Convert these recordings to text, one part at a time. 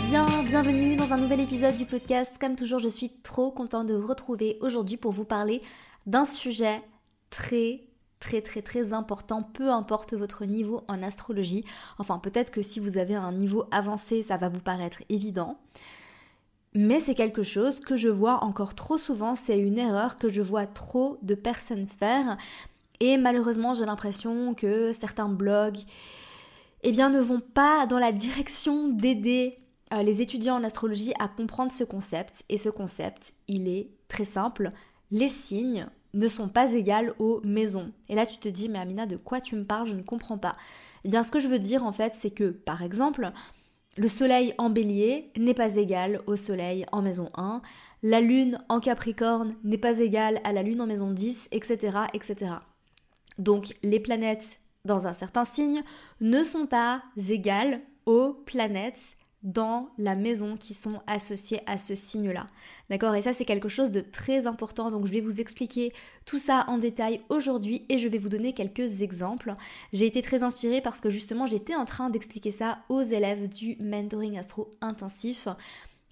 bien, bienvenue dans un nouvel épisode du podcast. Comme toujours, je suis trop contente de vous retrouver aujourd'hui pour vous parler d'un sujet très très très très important, peu importe votre niveau en astrologie. Enfin, peut-être que si vous avez un niveau avancé, ça va vous paraître évident. Mais c'est quelque chose que je vois encore trop souvent, c'est une erreur que je vois trop de personnes faire. Et malheureusement, j'ai l'impression que certains blogs eh bien, ne vont pas dans la direction d'aider euh, les étudiants en astrologie à comprendre ce concept. Et ce concept, il est très simple. Les signes ne sont pas égales aux maisons. Et là, tu te dis, mais Amina, de quoi tu me parles? Je ne comprends pas. Eh bien, ce que je veux dire, en fait, c'est que, par exemple, le soleil en bélier n'est pas égal au soleil en maison 1. La lune en capricorne n'est pas égale à la lune en maison 10, etc., etc. Donc, les planètes dans un certain signe ne sont pas égales aux planètes dans la maison qui sont associées à ce signe-là. D'accord? Et ça, c'est quelque chose de très important. Donc, je vais vous expliquer tout ça en détail aujourd'hui et je vais vous donner quelques exemples. J'ai été très inspirée parce que justement, j'étais en train d'expliquer ça aux élèves du mentoring astro intensif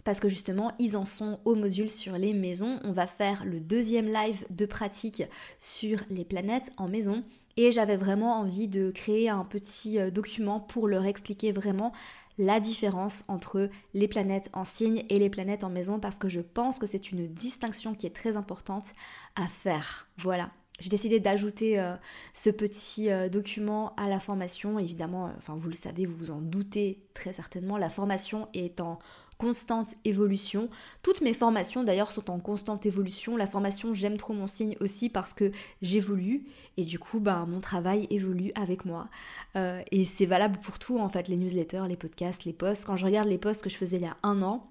parce que justement ils en sont au module sur les maisons. On va faire le deuxième live de pratique sur les planètes en maison et j'avais vraiment envie de créer un petit euh, document pour leur expliquer vraiment la différence entre les planètes en signe et les planètes en maison parce que je pense que c'est une distinction qui est très importante à faire. Voilà. J'ai décidé d'ajouter euh, ce petit euh, document à la formation. Évidemment, enfin vous le savez, vous vous en doutez très certainement, la formation est en constante évolution. Toutes mes formations d'ailleurs sont en constante évolution. La formation J'aime trop mon signe aussi parce que j'évolue et du coup ben, mon travail évolue avec moi. Euh, et c'est valable pour tout en fait, les newsletters, les podcasts, les posts. Quand je regarde les posts que je faisais il y a un an,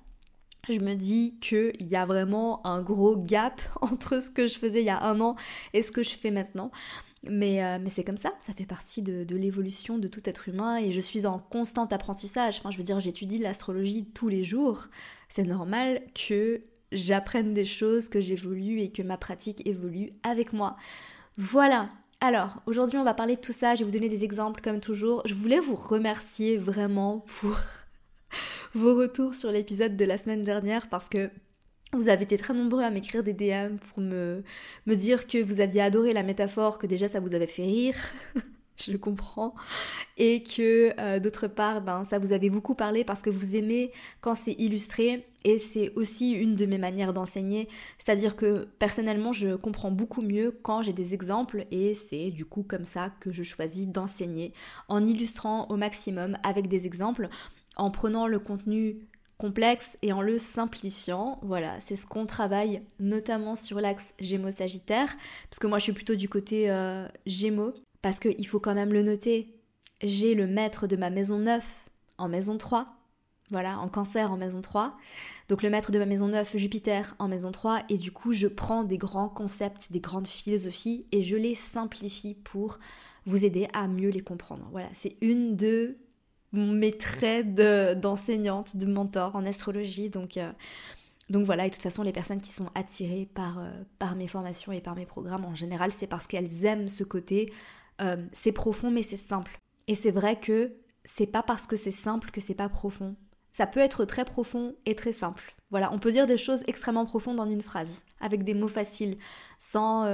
je me dis qu'il y a vraiment un gros gap entre ce que je faisais il y a un an et ce que je fais maintenant. Mais, euh, mais c'est comme ça, ça fait partie de, de l'évolution de tout être humain et je suis en constant apprentissage. Enfin, je veux dire, j'étudie l'astrologie tous les jours. C'est normal que j'apprenne des choses, que j'évolue et que ma pratique évolue avec moi. Voilà. Alors, aujourd'hui, on va parler de tout ça. Je vais vous donner des exemples comme toujours. Je voulais vous remercier vraiment pour vos retours sur l'épisode de la semaine dernière parce que vous avez été très nombreux à m'écrire des DM pour me, dire que vous aviez adoré la métaphore, que déjà ça vous avait fait rire. je comprends. Et que euh, d'autre part, ben, ça vous avait beaucoup parlé parce que vous aimez quand c'est illustré. Et c'est aussi une de mes manières d'enseigner. C'est-à-dire que personnellement, je comprends beaucoup mieux quand j'ai des exemples. Et c'est du coup comme ça que je choisis d'enseigner. En illustrant au maximum avec des exemples. En prenant le contenu complexe et en le simplifiant. Voilà, c'est ce qu'on travaille notamment sur l'axe Gémeaux-Sagittaire, parce que moi je suis plutôt du côté euh, Gémeaux, parce qu'il faut quand même le noter. J'ai le maître de ma maison 9 en maison 3, voilà, en cancer en maison 3. Donc le maître de ma maison 9, Jupiter en maison 3, et du coup je prends des grands concepts, des grandes philosophies, et je les simplifie pour vous aider à mieux les comprendre. Voilà, c'est une de mes traits d'enseignante, de, mentor en astrologie. Donc, euh, donc voilà, et de toute façon, les personnes qui sont attirées par, euh, par mes formations et par mes programmes en général, c'est parce qu'elles aiment ce côté. Euh, c'est profond, mais c'est simple. Et c'est vrai que c'est pas parce que c'est simple que c'est pas profond. Ça peut être très profond et très simple. Voilà, on peut dire des choses extrêmement profondes en une phrase, avec des mots faciles, sans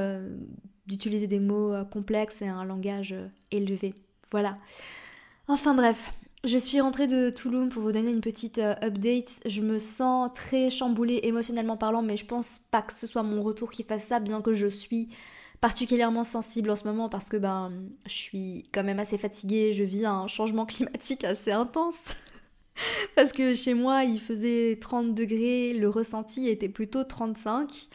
d'utiliser des mots complexes et un langage élevé. Voilà. Enfin bref, je suis rentrée de Toulouse pour vous donner une petite euh, update. Je me sens très chamboulée émotionnellement parlant, mais je pense pas que ce soit mon retour qui fasse ça, bien que je suis particulièrement sensible en ce moment parce que ben je suis quand même assez fatiguée, je vis un changement climatique assez intense. parce que chez moi, il faisait 30 degrés, le ressenti était plutôt 35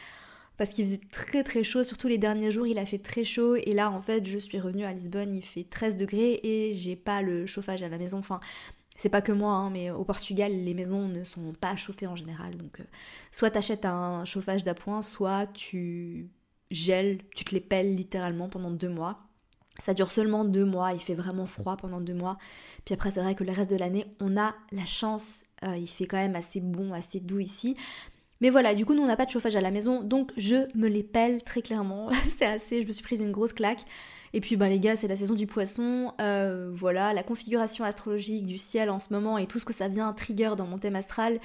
parce qu'il faisait très très chaud, surtout les derniers jours il a fait très chaud et là en fait je suis revenue à Lisbonne, il fait 13 degrés et j'ai pas le chauffage à la maison, enfin c'est pas que moi, hein, mais au Portugal les maisons ne sont pas chauffées en général, donc euh, soit t'achètes un chauffage d'appoint, soit tu gèles, tu te les pelles littéralement pendant deux mois. Ça dure seulement deux mois, il fait vraiment froid pendant deux mois. Puis après, c'est vrai que le reste de l'année, on a la chance, euh, il fait quand même assez bon, assez doux ici. Mais voilà, du coup, nous, on n'a pas de chauffage à la maison, donc je me les pelle très clairement. c'est assez, je me suis prise une grosse claque. Et puis, ben, les gars, c'est la saison du poisson. Euh, voilà, la configuration astrologique du ciel en ce moment et tout ce que ça vient trigger dans mon thème astral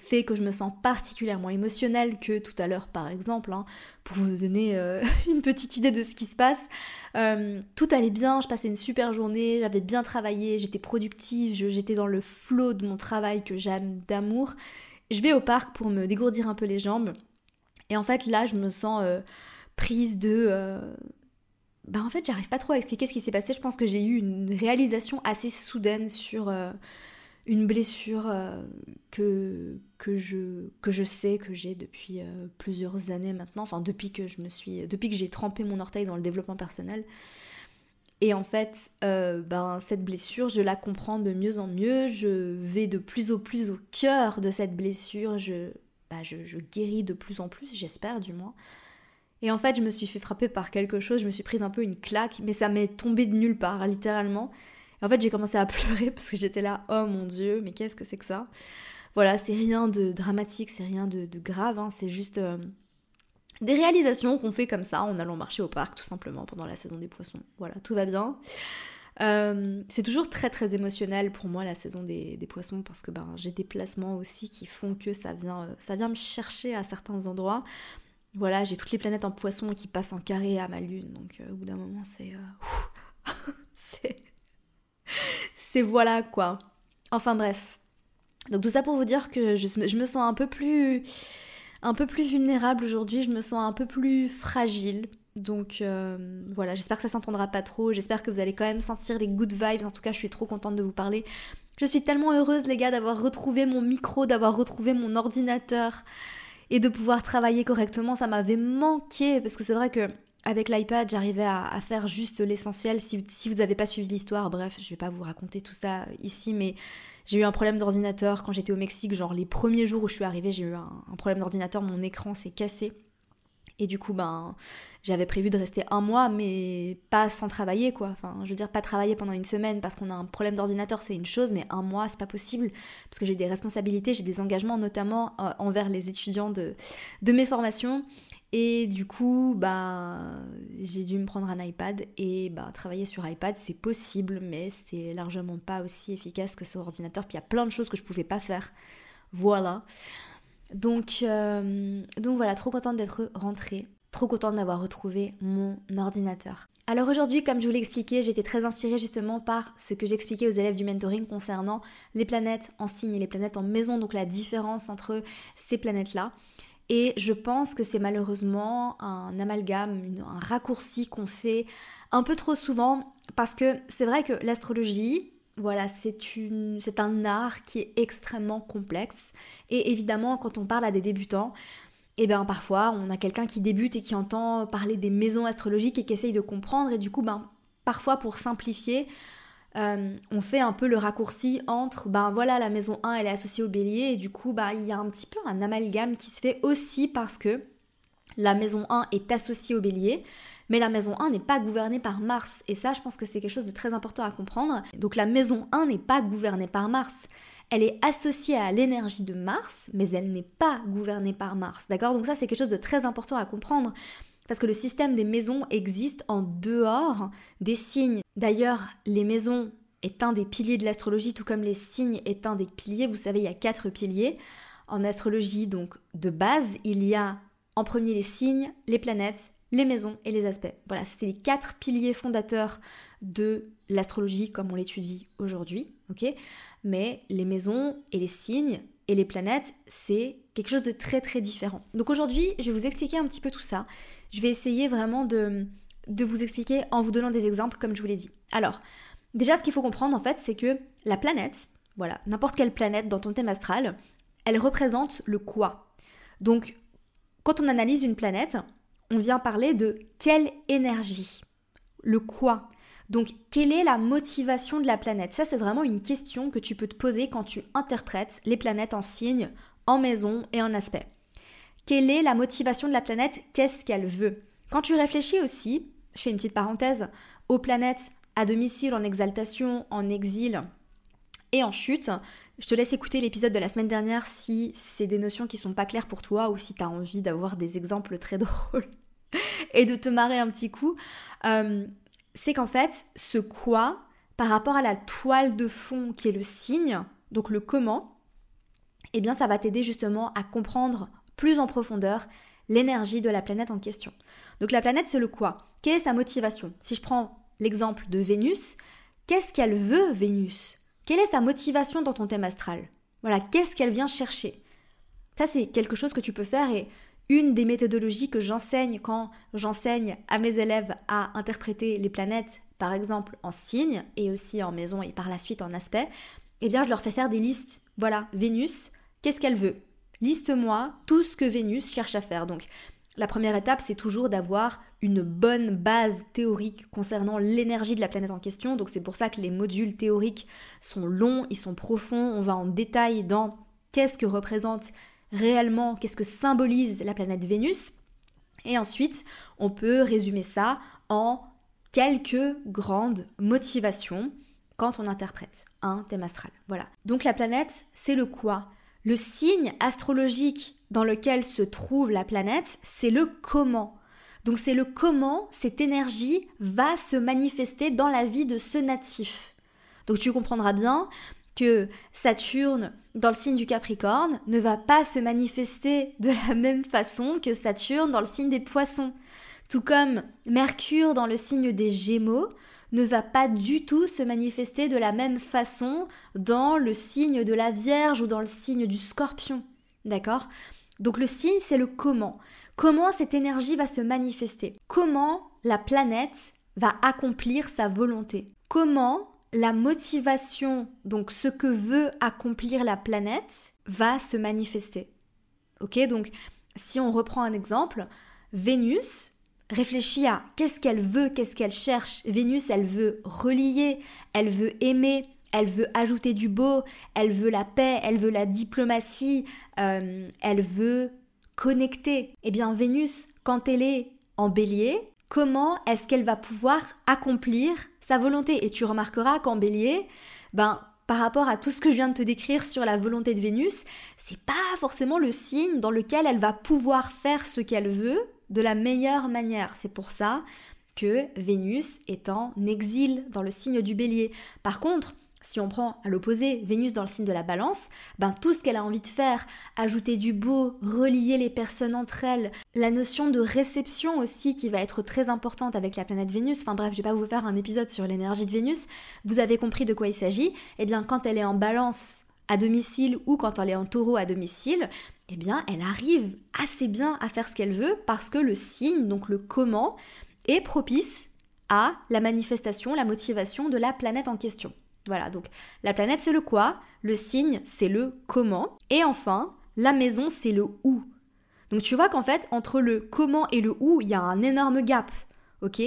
fait que je me sens particulièrement émotionnelle que tout à l'heure par exemple, hein, pour vous donner euh, une petite idée de ce qui se passe. Euh, tout allait bien, je passais une super journée, j'avais bien travaillé, j'étais productive, j'étais dans le flot de mon travail que j'aime d'amour. Je vais au parc pour me dégourdir un peu les jambes. Et en fait là je me sens euh, prise de... Ben en fait j'arrive pas trop à expliquer ce qui s'est passé, je pense que j'ai eu une réalisation assez soudaine sur une blessure euh, que, que, je, que je sais que j'ai depuis euh, plusieurs années maintenant, enfin depuis que je me suis depuis que j'ai trempé mon orteil dans le développement personnel. Et en fait, euh, ben, cette blessure, je la comprends de mieux en mieux, je vais de plus en plus au cœur de cette blessure, je, ben, je, je guéris de plus en plus, j'espère du moins. Et en fait, je me suis fait frapper par quelque chose, je me suis prise un peu une claque, mais ça m'est tombé de nulle part, littéralement. En fait, j'ai commencé à pleurer parce que j'étais là, oh mon dieu, mais qu'est-ce que c'est que ça? Voilà, c'est rien de dramatique, c'est rien de, grave, hein, c'est juste euh, des réalisations qu'on fait comme ça en allant marcher au parc, tout simplement, pendant la saison des poissons. Voilà, tout va bien. Euh, c'est toujours très très émotionnel pour moi la saison des, poissons parce que ben, j'ai des placements aussi qui font que ça vient, euh, ça vient me chercher à certains endroits. Voilà, j'ai toutes les planètes en poisson qui passent en carré à ma lune, donc au bout d'un moment c'est... c'est c'est voilà quoi. Enfin bref. Donc tout ça pour vous dire que je, me sens un peu plus un peu plus vulnérable aujourd'hui, je me sens un peu plus fragile. Donc euh, voilà, j'espère que ça s'entendra pas trop, j'espère que vous allez quand même sentir les good vibes, en tout cas je suis trop contente de vous parler. Je suis tellement heureuse les gars d'avoir retrouvé mon micro, d'avoir retrouvé mon ordinateur et de pouvoir travailler correctement, ça m'avait manqué parce que c'est vrai que avec l'iPad, j'arrivais à, faire juste l'essentiel. Si, vous n'avez pas suivi l'histoire, bref, je vais pas vous raconter tout ça ici, mais j'ai eu un problème d'ordinateur quand j'étais au Mexique. Genre les premiers jours où je suis arrivée, j'ai eu un, problème d'ordinateur, mon écran s'est cassé. Et du coup, ben, j'avais prévu de rester un mois, mais pas sans travailler, quoi. Enfin, je veux dire, pas travailler pendant une semaine parce qu'on a un problème d'ordinateur, c'est une chose, mais un mois, c'est pas possible. Parce que j'ai des responsabilités, j'ai des engagements, notamment euh, envers les étudiants de, de mes formations. Et du coup, bah, j'ai dû me prendre un iPad et bah, travailler sur iPad, c'est possible, mais c'est largement pas aussi efficace que sur ordinateur. Puis il y a plein de choses que je pouvais pas faire. Voilà. Donc, euh, donc voilà, trop contente d'être rentrée. Trop contente d'avoir retrouvé mon ordinateur. Alors aujourd'hui, comme je vous l'ai expliqué, j'étais très inspirée justement par ce que j'expliquais aux élèves du mentoring concernant les planètes en signe et les planètes en maison, donc la différence entre ces planètes-là. Et je pense que c'est malheureusement un amalgame, un raccourci qu'on fait un peu trop souvent parce que c'est vrai que l'astrologie, voilà, c'est un art qui est extrêmement complexe. Et évidemment, quand on parle à des débutants, eh bien parfois on a quelqu'un qui débute et qui entend parler des maisons astrologiques et qui essaye de comprendre. Et du coup, ben, parfois pour simplifier, euh, on fait un peu le raccourci entre, ben voilà, la maison 1, elle est associée au bélier, et du coup, bah, il y a un petit peu un amalgame qui se fait aussi parce que la maison 1 est associée au bélier, mais la maison 1 n'est pas gouvernée par Mars. Et ça, je pense que c'est quelque chose de très important à comprendre. Donc la maison 1 n'est pas gouvernée par Mars. Elle est associée à l'énergie de Mars, mais elle n'est pas gouvernée par Mars. D'accord? Donc ça, c'est quelque chose de très important à comprendre. Parce que le système des maisons existe en dehors des signes. D'ailleurs, les maisons est un des piliers de l'astrologie, tout comme les signes est un des piliers. Vous savez, il y a quatre piliers. En astrologie, donc de base, il y a en premier les signes, les planètes, les maisons et les aspects. Voilà, c'est les quatre piliers fondateurs de l'astrologie comme on l'étudie aujourd'hui, Mais les maisons et les signes et les planètes, c'est quelque chose de très très différent. Donc aujourd'hui, je vais vous expliquer un petit peu tout ça. Je vais essayer vraiment de, de vous expliquer en vous donnant des exemples comme je vous l'ai dit. Alors, déjà ce qu'il faut comprendre en fait, c'est que la planète, voilà, n'importe quelle planète dans ton thème astral, elle représente le quoi. Donc, quand on analyse une planète, on vient parler de quelle énergie, le quoi? Donc, quelle est la motivation de la planète? Ça, c'est vraiment une question que tu peux te poser quand tu interprètes les planètes en signes, en maison et en aspect. Quelle est la motivation de la planète? Qu'est-ce qu'elle veut? Quand tu réfléchis aussi, je fais une petite parenthèse, aux planètes à domicile, en exaltation, en exil, Et en chute, je te laisse écouter l'épisode de la semaine dernière si c'est des notions qui sont pas claires pour toi ou si tu as envie d'avoir des exemples très drôles et de te marrer un petit coup. Euh, c'est qu'en fait, ce quoi, par rapport à la toile de fond qui est le signe, donc le comment, eh bien ça va t'aider justement à comprendre plus en profondeur l'énergie de la planète en question. Donc la planète, c'est le quoi? Quelle est sa motivation? Si je prends l'exemple de Vénus, qu'est-ce qu'elle veut, Vénus? Quelle est sa motivation dans ton thème astral? Voilà, qu'est-ce qu'elle vient chercher? Ça, c'est quelque chose que tu peux faire et une des méthodologies que j'enseigne quand j'enseigne à mes élèves à interpréter les planètes, par exemple en signes et aussi en maison et par la suite en aspect, eh bien je leur fais faire des listes. Voilà, Vénus, qu'est-ce qu'elle veut? Liste-moi tout ce que Vénus cherche à faire. Donc la première étape, c'est toujours d'avoir une bonne base théorique concernant l'énergie de la planète en question. Donc c'est pour ça que les modules théoriques sont longs, ils sont profonds, on va en détail dans qu'est-ce que représente réellement, qu'est-ce que symbolise la planète Vénus. Et ensuite, on peut résumer ça en quelques grandes motivations quand on interprète un thème astral. Voilà. Donc la planète, c'est le quoi? Le signe astrologique dans lequel se trouve la planète, c'est le comment. Donc c'est le comment cette énergie va se manifester dans la vie de ce natif. Donc tu comprendras bien que Saturne dans le signe du Capricorne ne va pas se manifester de la même façon que Saturne dans le signe des Poissons. Tout comme Mercure dans le signe des Gémeaux ne va pas du tout se manifester de la même façon dans le signe de la Vierge ou dans le signe du Scorpion. D'accord? Donc le signe, c'est le comment. Comment cette énergie va se manifester? Comment la planète va accomplir sa volonté? Comment la motivation, donc ce que veut accomplir la planète, va se manifester? Ok, donc si on reprend un exemple, Vénus réfléchit à qu'est-ce qu'elle veut, qu'est-ce qu'elle cherche. Vénus, elle veut relier, elle veut aimer, elle veut ajouter du beau, elle veut la paix, elle veut la diplomatie, euh, elle veut connecter. Eh bien, Vénus, quand elle est en bélier, comment est-ce qu'elle va pouvoir accomplir sa volonté? Et tu remarqueras qu'en bélier, ben, par rapport à tout ce que je viens de te décrire sur la volonté de Vénus, c'est pas forcément le signe dans lequel elle va pouvoir faire ce qu'elle veut de la meilleure manière. C'est pour ça que Vénus est en exil dans le signe du bélier. Par contre, si on prend à l'opposé Vénus dans le signe de la balance, ben tout ce qu'elle a envie de faire, ajouter du beau, relier les personnes entre elles, la notion de réception aussi qui va être très importante avec la planète Vénus, enfin bref, je vais pas vous faire un épisode sur l'énergie de Vénus, vous avez compris de quoi il s'agit, eh bien quand elle est en balance à domicile ou quand elle est en taureau à domicile, eh bien elle arrive assez bien à faire ce qu'elle veut parce que le signe, donc le comment, est propice à la manifestation, la motivation de la planète en question. Voilà, donc la planète c'est le quoi, le signe c'est le comment, et enfin la maison c'est le où. Donc tu vois qu'en fait entre le comment et le où il y a un énorme gap, ok?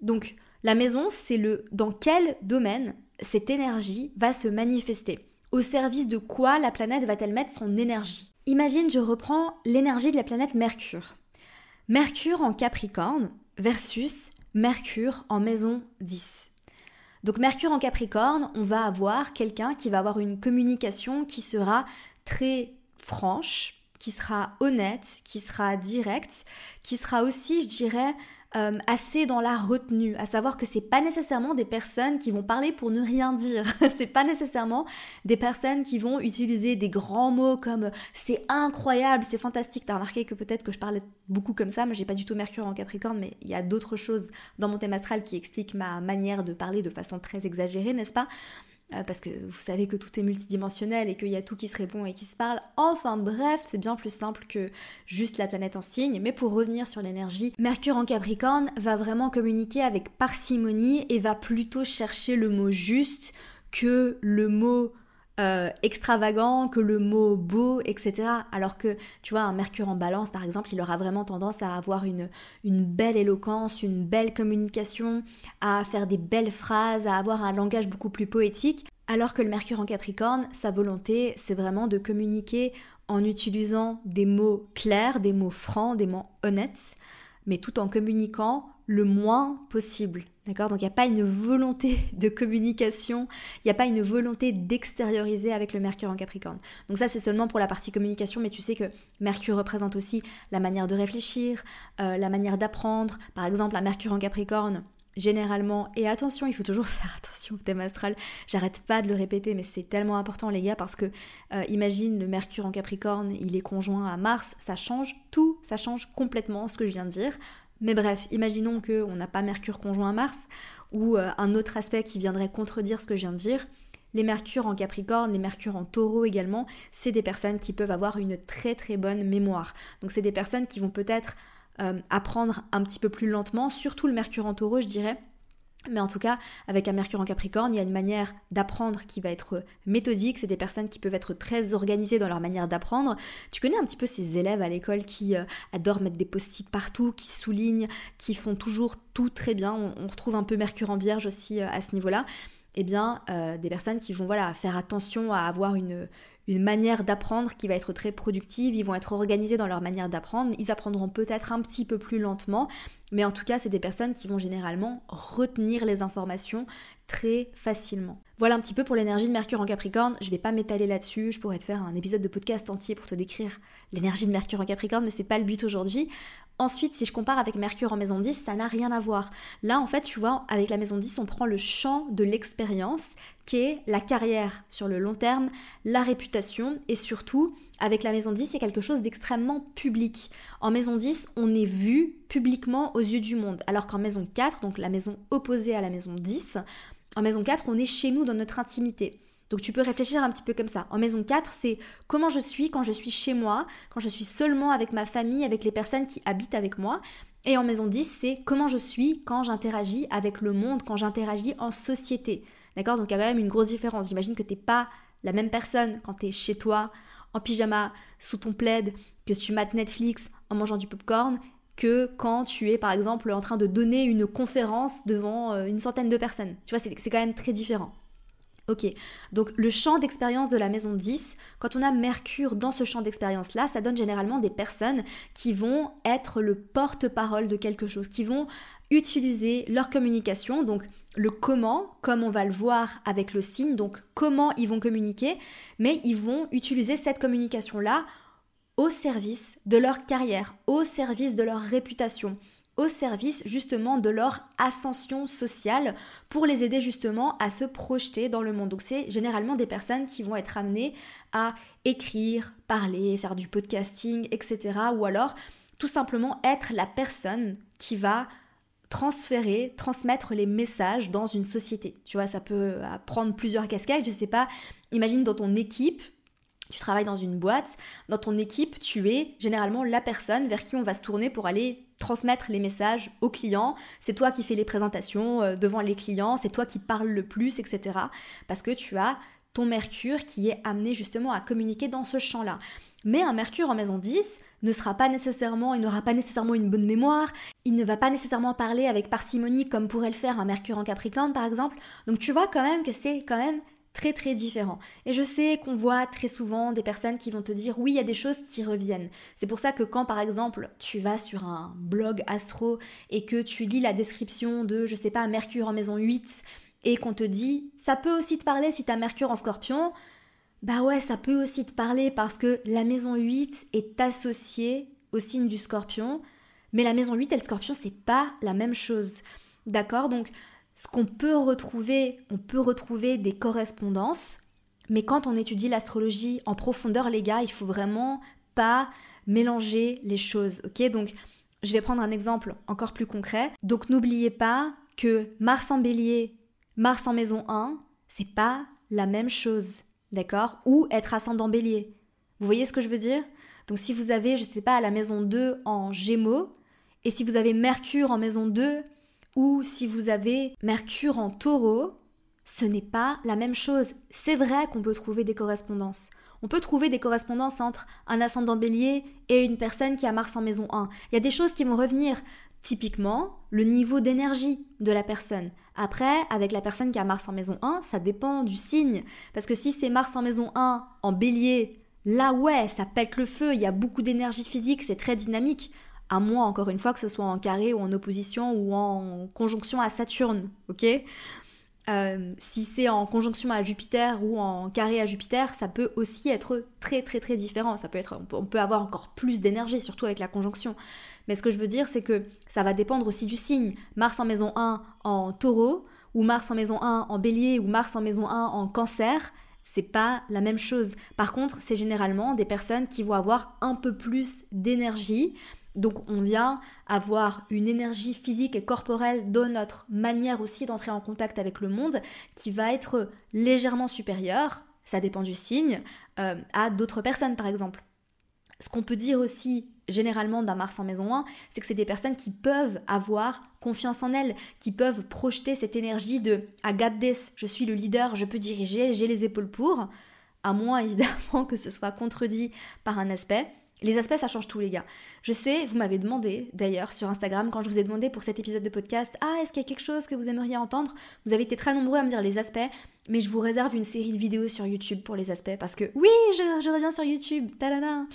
Donc la maison c'est le dans quel domaine cette énergie va se manifester? Au service de quoi la planète va-t-elle mettre son énergie? Imagine, je reprends l'énergie de la planète Mercure. Mercure en Capricorne versus Mercure en maison 10. Donc Mercure en Capricorne, on va avoir quelqu'un qui va avoir une communication qui sera très franche, qui sera honnête, qui sera directe, qui sera aussi, je dirais, euh, assez dans la retenue, à savoir que c'est pas nécessairement des personnes qui vont parler pour ne rien dire. c'est pas nécessairement des personnes qui vont utiliser des grands mots comme c'est incroyable, c'est fantastique. T'as remarqué que peut-être que je parlais beaucoup comme ça, mais j'ai pas du tout Mercure en Capricorne, mais il y a d'autres choses dans mon thème astral qui expliquent ma manière de parler de façon très exagérée, n'est-ce pas? euh, parce que vous savez que tout est multidimensionnel et qu'il y a tout qui se répond et qui se parle. Enfin bref, c'est bien plus simple que juste la planète en signe. Mais pour revenir sur l'énergie, Mercure en Capricorne va vraiment communiquer avec parcimonie et va plutôt chercher le mot juste que le mot euh, extravagant que le mot beau, etc. Alors que, tu vois, un Mercure en balance, par exemple, il aura vraiment tendance à avoir une, une belle éloquence, une belle communication, à faire des belles phrases, à avoir un langage beaucoup plus poétique. Alors que le Mercure en Capricorne, sa volonté, c'est vraiment de communiquer en utilisant des mots clairs, des mots francs, des mots honnêtes, mais tout en communiquant le moins possible. D'accord? Donc il n'y a pas une volonté de communication, il n'y a pas une volonté d'extérioriser avec le Mercure en Capricorne. Donc ça c'est seulement pour la partie communication, mais tu sais que Mercure représente aussi la manière de réfléchir, euh, la manière d'apprendre. Par exemple, un Mercure en Capricorne, généralement, et attention, il faut toujours faire attention au thème astral, j'arrête pas de le répéter, mais c'est tellement important les gars, parce que euh, imagine le Mercure en Capricorne, il est conjoint à Mars, ça change tout, ça change complètement ce que je viens de dire. Mais bref, imaginons qu'on n'a pas Mercure conjoint à Mars, ou euh, un autre aspect qui viendrait contredire ce que je viens de dire. Les Mercures en Capricorne, les Mercures en Taureau également, c'est des personnes qui peuvent avoir une très très bonne mémoire. Donc c'est des personnes qui vont peut-être euh, apprendre un petit peu plus lentement, surtout le Mercure en Taureau, je dirais, mais en tout cas, avec un Mercure en Capricorne, il y a une manière d'apprendre qui va être méthodique. C'est des personnes qui peuvent être très organisées dans leur manière d'apprendre. Tu connais un petit peu ces élèves à l'école qui euh, adorent mettre des post-it partout, qui soulignent, qui font toujours tout très bien. On, retrouve un peu Mercure en Vierge aussi euh, à ce niveau-là. Eh bien, euh, des personnes qui vont voilà faire attention à avoir une, une manière d'apprendre qui va être très productive, ils vont être organisés dans leur manière d'apprendre, ils apprendront peut-être un petit peu plus lentement, mais en tout cas c'est des personnes qui vont généralement retenir les informations très facilement. Voilà un petit peu pour l'énergie de Mercure en Capricorne, je vais pas m'étaler là-dessus, je pourrais te faire un épisode de podcast entier pour te décrire l'énergie de Mercure en Capricorne, mais c'est pas le but aujourd'hui. Ensuite, si je compare avec Mercure en maison 10, ça n'a rien à voir. Là, en fait, tu vois, avec la maison 10, on prend le champ de l'expérience, qui est la carrière sur le long terme, la réputation, et surtout, avec la maison 10, c'est quelque chose d'extrêmement public. En maison 10, on est vu publiquement aux yeux du monde, alors qu'en maison 4, donc la maison opposée à la maison 10, en maison 4, on est chez nous dans notre intimité. Donc tu peux réfléchir un petit peu comme ça. En maison 4, c'est comment je suis quand je suis chez moi, quand je suis seulement avec ma famille, avec les personnes qui habitent avec moi. Et en maison 10, c'est comment je suis quand j'interagis avec le monde, quand j'interagis en société. D'accord? Donc il y a quand même une grosse différence. J'imagine que tu n'es pas la même personne quand tu es chez toi, en pyjama, sous ton plaid, que tu mates Netflix en mangeant du popcorn, que quand tu es par exemple en train de donner une conférence devant euh, une centaine de personnes. Tu vois, c'est quand même très différent. Ok, donc le champ d'expérience de la maison 10, quand on a Mercure dans ce champ d'expérience-là, ça donne généralement des personnes qui vont être le porte-parole de quelque chose, qui vont utiliser leur communication, donc le comment, comme on va le voir avec le signe, donc comment ils vont communiquer, mais ils vont utiliser cette communication-là au service de leur carrière, au service de leur réputation au service justement de leur ascension sociale pour les aider justement à se projeter dans le monde. Donc c'est généralement des personnes qui vont être amenées à écrire, parler, faire du podcasting, etc. Ou alors tout simplement être la personne qui va transférer, transmettre les messages dans une société. Tu vois, ça peut prendre plusieurs casquettes, je sais pas. Imagine dans ton équipe, tu travailles dans une boîte, dans ton équipe, tu es généralement la personne vers qui on va se tourner pour aller transmettre les messages aux clients. C'est toi qui fais les présentations euh, devant les clients, c'est toi qui parles le plus, etc. Parce que tu as ton Mercure qui est amené justement à communiquer dans ce champ-là. Mais un Mercure en maison 10 ne sera pas nécessairement, il n'aura pas nécessairement une bonne mémoire, il ne va pas nécessairement parler avec parcimonie comme pourrait le faire un Mercure en Capricorne par exemple. Donc tu vois quand même que c'est quand même très très différent. Et je sais qu'on voit très souvent des personnes qui vont te dire oui, il y a des choses qui reviennent. C'est pour ça que quand par exemple tu vas sur un blog astro et que tu lis la description de, je sais pas, Mercure en maison 8 et qu'on te dit ça peut aussi te parler si tu as Mercure en scorpion, bah ouais, ça peut aussi te parler parce que la maison 8 est associée au signe du scorpion, mais la maison 8 et le scorpion, c'est pas la même chose. D'accord? Donc ce qu'on peut retrouver, on peut retrouver des correspondances, mais quand on étudie l'astrologie en profondeur, les gars, il faut vraiment pas mélanger les choses, ok? Donc, je vais prendre un exemple encore plus concret. Donc, n'oubliez pas que Mars en bélier, Mars en maison 1, c'est pas la même chose, d'accord? Ou être ascendant bélier. Vous voyez ce que je veux dire? Donc, si vous avez, je sais pas, la maison 2 en gémeaux, et si vous avez Mercure en maison 2 ou si vous avez Mercure en taureau, ce n'est pas la même chose. C'est vrai qu'on peut trouver des correspondances. On peut trouver des correspondances entre un ascendant bélier et une personne qui a Mars en maison 1. Il y a des choses qui vont revenir. Typiquement, le niveau d'énergie de la personne. Après, avec la personne qui a Mars en maison 1, ça dépend du signe. Parce que si c'est Mars en maison 1 en bélier, là ouais, ça pète le feu, il y a beaucoup d'énergie physique, c'est très dynamique. À moins encore une fois que ce soit en carré ou en opposition ou en conjonction à Saturne, ok? Euh, si c'est en conjonction à Jupiter ou en carré à Jupiter, ça peut aussi être très très très différent. Ça peut être, on peut avoir encore plus d'énergie, surtout avec la conjonction. Mais ce que je veux dire, c'est que ça va dépendre aussi du signe. Mars en maison 1 en taureau, ou Mars en maison 1 en bélier, ou Mars en maison 1 en cancer, c'est pas la même chose. Par contre, c'est généralement des personnes qui vont avoir un peu plus d'énergie, donc on vient avoir une énergie physique et corporelle dans notre manière aussi d'entrer en contact avec le monde qui va être légèrement supérieure, ça dépend du signe, euh, à d'autres personnes par exemple. Ce qu'on peut dire aussi généralement d'un Mars en maison 1, c'est que c'est des personnes qui peuvent avoir confiance en elles, qui peuvent projeter cette énergie de I got this, je suis le leader, je peux diriger, j'ai les épaules pour, à moins évidemment que ce soit contredit par un aspect. Les aspects, ça change tout, les gars. Je sais, vous m'avez demandé, d'ailleurs, sur Instagram, quand je vous ai demandé pour cet épisode de podcast, ah, est-ce qu'il y a quelque chose que vous aimeriez entendre? Vous avez été très nombreux à me dire les aspects, mais je vous réserve une série de vidéos sur YouTube pour les aspects, parce que oui, je, reviens sur YouTube, talana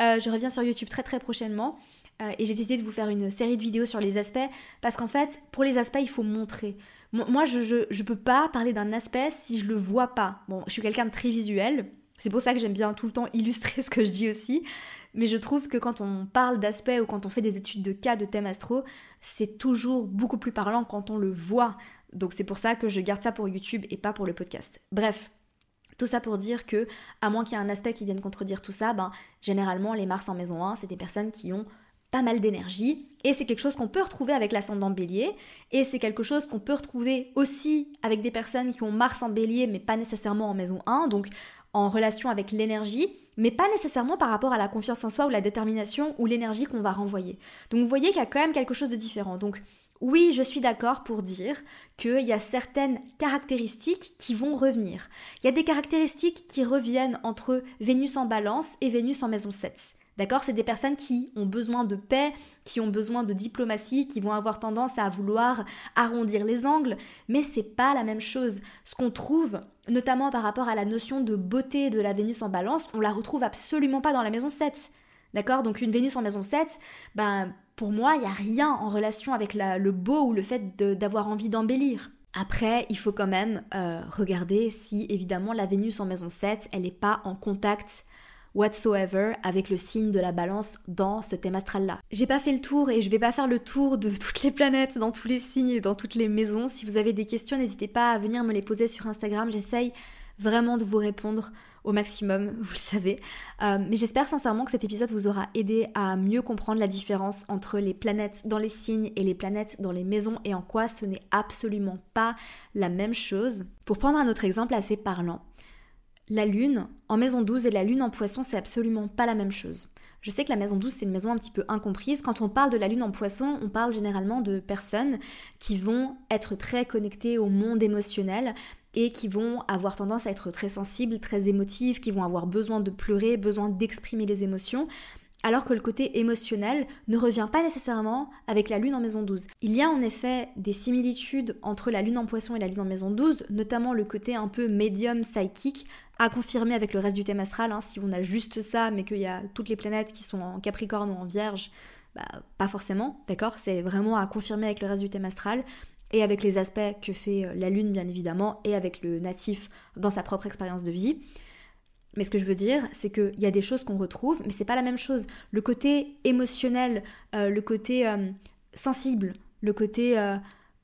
euh, Je reviens sur YouTube très très prochainement. Euh, et j'ai décidé de vous faire une série de vidéos sur les aspects, parce qu'en fait, pour les aspects, il faut montrer. Moi, je, je, je peux pas parler d'un aspect si je le vois pas. Bon, je suis quelqu'un de très visuel, c'est pour ça que j'aime bien tout le temps illustrer ce que je dis aussi. Mais je trouve que quand on parle d'aspects ou quand on fait des études de cas de thème astro, c'est toujours beaucoup plus parlant quand on le voit. Donc c'est pour ça que je garde ça pour YouTube et pas pour le podcast. Bref, tout ça pour dire que, à moins qu'il y ait un aspect qui vienne contredire tout ça, ben, généralement, les Mars en maison 1, c'est des personnes qui ont pas mal d'énergie. Et c'est quelque chose qu'on peut retrouver avec l'ascendant bélier. Et c'est quelque chose qu'on peut retrouver aussi avec des personnes qui ont Mars en bélier, mais pas nécessairement en maison 1. Donc en relation avec l'énergie, mais pas nécessairement par rapport à la confiance en soi ou la détermination ou l'énergie qu'on va renvoyer. Donc vous voyez qu'il y a quand même quelque chose de différent. Donc oui, je suis d'accord pour dire qu'il y a certaines caractéristiques qui vont revenir. Il y a des caractéristiques qui reviennent entre Vénus en balance et Vénus en maison 7. D'accord C'est des personnes qui ont besoin de paix, qui ont besoin de diplomatie, qui vont avoir tendance à vouloir arrondir les angles, mais c'est pas la même chose. Ce qu'on trouve, notamment par rapport à la notion de beauté de la Vénus en balance, on la retrouve absolument pas dans la maison 7. D'accord Donc une Vénus en maison 7, ben, pour moi, il n'y a rien en relation avec le beau ou le fait d'avoir envie d'embellir. Après, il faut quand même euh, regarder si évidemment la Vénus en maison 7, elle n'est pas en contact whatsoever avec le signe de la balance dans ce thème astral-là. J'ai pas fait le tour et je vais pas faire le tour de toutes les planètes, dans tous les signes et dans toutes les maisons. Si vous avez des questions, n'hésitez pas à venir me les poser sur Instagram. J'essaye vraiment de vous répondre au maximum, vous le savez. Euh, mais j'espère sincèrement que cet épisode vous aura aidé à mieux comprendre la différence entre les planètes dans les signes et les planètes dans les maisons et en quoi ce n'est absolument pas la même chose. Pour prendre un autre exemple assez parlant, la lune en maison 12 et la lune en poisson, c'est absolument pas la même chose. Je sais que la maison 12, c'est une maison un petit peu incomprise. Quand on parle de la lune en poisson, on parle généralement de personnes qui vont être très connectées au monde émotionnel et qui vont avoir tendance à être très sensibles, très émotives, qui vont avoir besoin de pleurer, besoin d'exprimer les émotions alors que le côté émotionnel ne revient pas nécessairement avec la lune en maison 12. Il y a en effet des similitudes entre la lune en poisson et la lune en maison 12, notamment le côté un peu médium psychique, à confirmer avec le reste du thème astral. Hein. si on a juste ça, mais qu'il y a toutes les planètes qui sont en Capricorne ou en Vierge, bah, pas forcément, d'accord? C'est vraiment à confirmer avec le reste du thème astral et avec les aspects que fait euh, la lune bien évidemment, et avec le natif dans sa propre expérience de vie. Mais ce que je veux dire, c'est qu'il y a des choses qu'on retrouve, mais c'est pas la même chose. Le côté émotionnel, euh, le côté euh, sensible, le côté euh,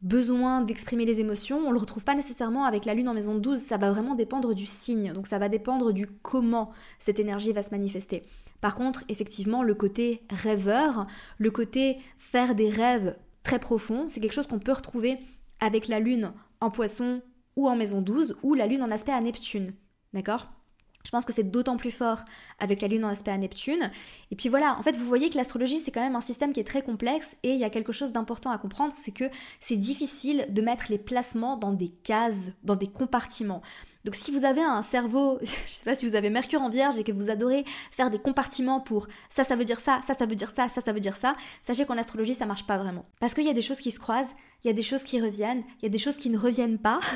besoin d'exprimer les émotions, on le retrouve pas nécessairement avec la lune en maison 12, ça va vraiment dépendre du signe, donc ça va dépendre du comment cette énergie va se manifester. Par contre, effectivement, le côté rêveur, le côté faire des rêves très profonds, c'est quelque chose qu'on peut retrouver avec la lune en poisson ou en maison 12 ou la lune en aspect à Neptune. D'accord? Je pense que c'est d'autant plus fort avec la Lune en aspect à Neptune. Et puis voilà, en fait, vous voyez que l'astrologie, c'est quand même un système qui est très complexe et il y a quelque chose d'important à comprendre, c'est que c'est difficile de mettre les placements dans des cases, dans des compartiments. Donc si vous avez un cerveau, je sais pas si vous avez Mercure en Vierge et que vous adorez faire des compartiments pour ça, ça veut dire ça, ça, ça veut dire ça, ça, ça veut dire ça, sachez qu'en astrologie, ça marche pas vraiment. Parce qu'il y a des choses qui se croisent, il y a des choses qui reviennent, il y a des choses qui ne reviennent pas.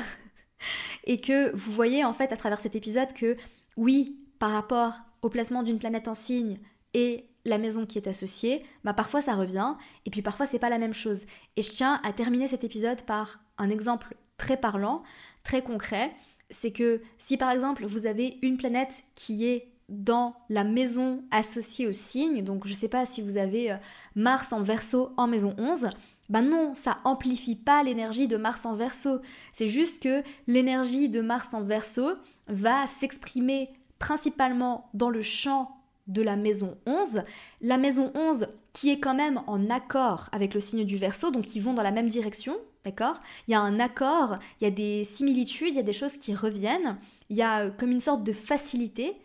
et que vous voyez en fait à travers cet épisode que oui, par rapport au placement d'une planète en signe et la maison qui est associée, bah parfois ça revient, et puis parfois c'est pas la même chose. Et je tiens à terminer cet épisode par un exemple très parlant, très concret. C'est que si par exemple vous avez une planète qui est dans la maison associée au signe, donc je sais pas si vous avez euh, Mars en verso en maison 11, ben non, ça amplifie pas l'énergie de Mars en verso. C'est juste que l'énergie de Mars en verso va s'exprimer principalement dans le champ de la maison 11. La maison 11 qui est quand même en accord avec le signe du verso, donc ils vont dans la même direction, d'accord? Il y a un accord, il y a des similitudes, il y a des choses qui reviennent, il y a euh, comme une sorte de facilité,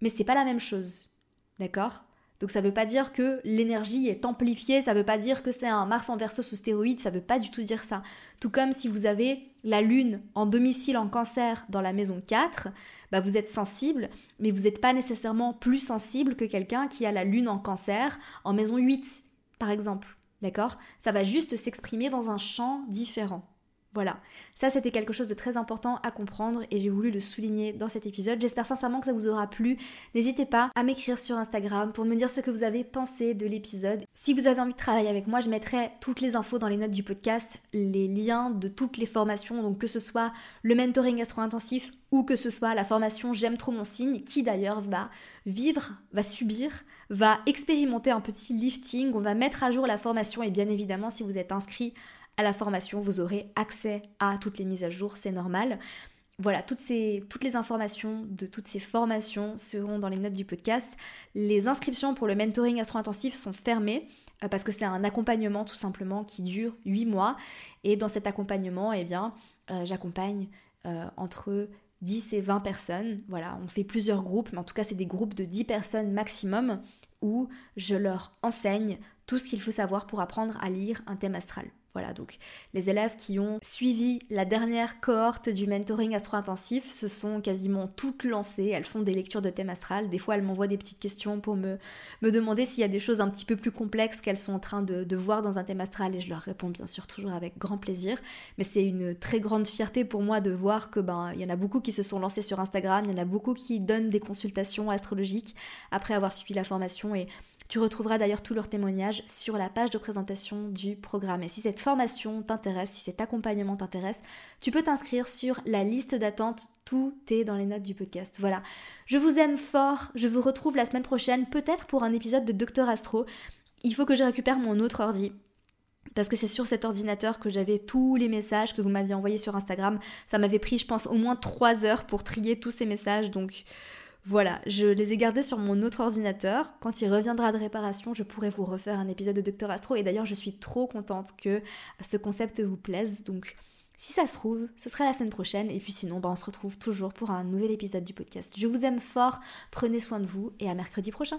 mais c'est pas la même chose, d'accord? Donc ça veut pas dire que l'énergie est amplifiée, ça veut pas dire que c'est un Mars en verso sous stéroïde, ça veut pas du tout dire ça. Tout comme si vous avez la lune en domicile en cancer dans la maison 4, bah vous êtes sensible, mais vous n'êtes pas nécessairement plus sensible que quelqu'un qui a la lune en cancer en maison 8, par exemple. D'accord? Ça va juste s'exprimer dans un champ différent. Voilà, ça c'était quelque chose de très important à comprendre et j'ai voulu le souligner dans cet épisode. J'espère sincèrement que ça vous aura plu. N'hésitez pas à m'écrire sur Instagram pour me dire ce que vous avez pensé de l'épisode. Si vous avez envie de travailler avec moi, je mettrai toutes les infos dans les notes du podcast, les liens de toutes les formations, donc que ce soit le mentoring astro-intensif ou que ce soit la formation J'aime trop mon signe, qui d'ailleurs va vivre, va subir, va expérimenter un petit lifting. On va mettre à jour la formation et bien évidemment si vous êtes inscrit à la formation, vous aurez accès à toutes les mises à jour, c'est normal. Voilà, toutes, ces, les informations de toutes ces formations seront dans les notes du podcast. Les inscriptions pour le mentoring astro-intensif sont fermées euh, parce que c'est un accompagnement tout simplement qui dure 8 mois. Et dans cet accompagnement, eh bien, euh, j'accompagne euh, entre 10 et 20 personnes. Voilà, on fait plusieurs groupes, mais en tout cas, c'est des groupes de 10 personnes maximum où je leur enseigne tout ce qu'il faut savoir pour apprendre à lire un thème astral. Voilà, donc les élèves qui ont suivi la dernière cohorte du mentoring astro-intensif se sont quasiment toutes lancées. Elles font des lectures de thème astral. Des fois, elles m'envoient des petites questions pour me, me demander s'il y a des choses un petit peu plus complexes qu'elles sont en train de, voir dans un thème astral et je leur réponds bien sûr toujours avec grand plaisir. Mais c'est une très grande fierté pour moi de voir que ben il y en a beaucoup qui se sont lancés sur Instagram, il y en a beaucoup qui donnent des consultations astrologiques après avoir suivi la formation et tu retrouveras d'ailleurs tous leurs témoignages sur la page de présentation du programme. Formation t'intéresse, si cet accompagnement t'intéresse, tu peux t'inscrire sur la liste d'attente. Tout est dans les notes du podcast. Voilà. Je vous aime fort. Je vous retrouve la semaine prochaine, peut-être pour un épisode de Docteur Astro. Il faut que je récupère mon autre ordi. Parce que c'est sur cet ordinateur que j'avais tous les messages que vous m'aviez envoyés sur Instagram. Ça m'avait pris, je pense, au moins 3 heures pour trier tous ces messages. Donc voilà, je les ai gardés sur mon autre ordinateur. Quand il reviendra de réparation, je pourrai vous refaire un épisode de Docteur Astro. Et d'ailleurs, je suis trop contente que ce concept vous plaise. Donc, si ça se trouve, ce sera la semaine prochaine. Et puis sinon, bah, on se retrouve toujours pour un nouvel épisode du podcast. Je vous aime fort, prenez soin de vous et à mercredi prochain.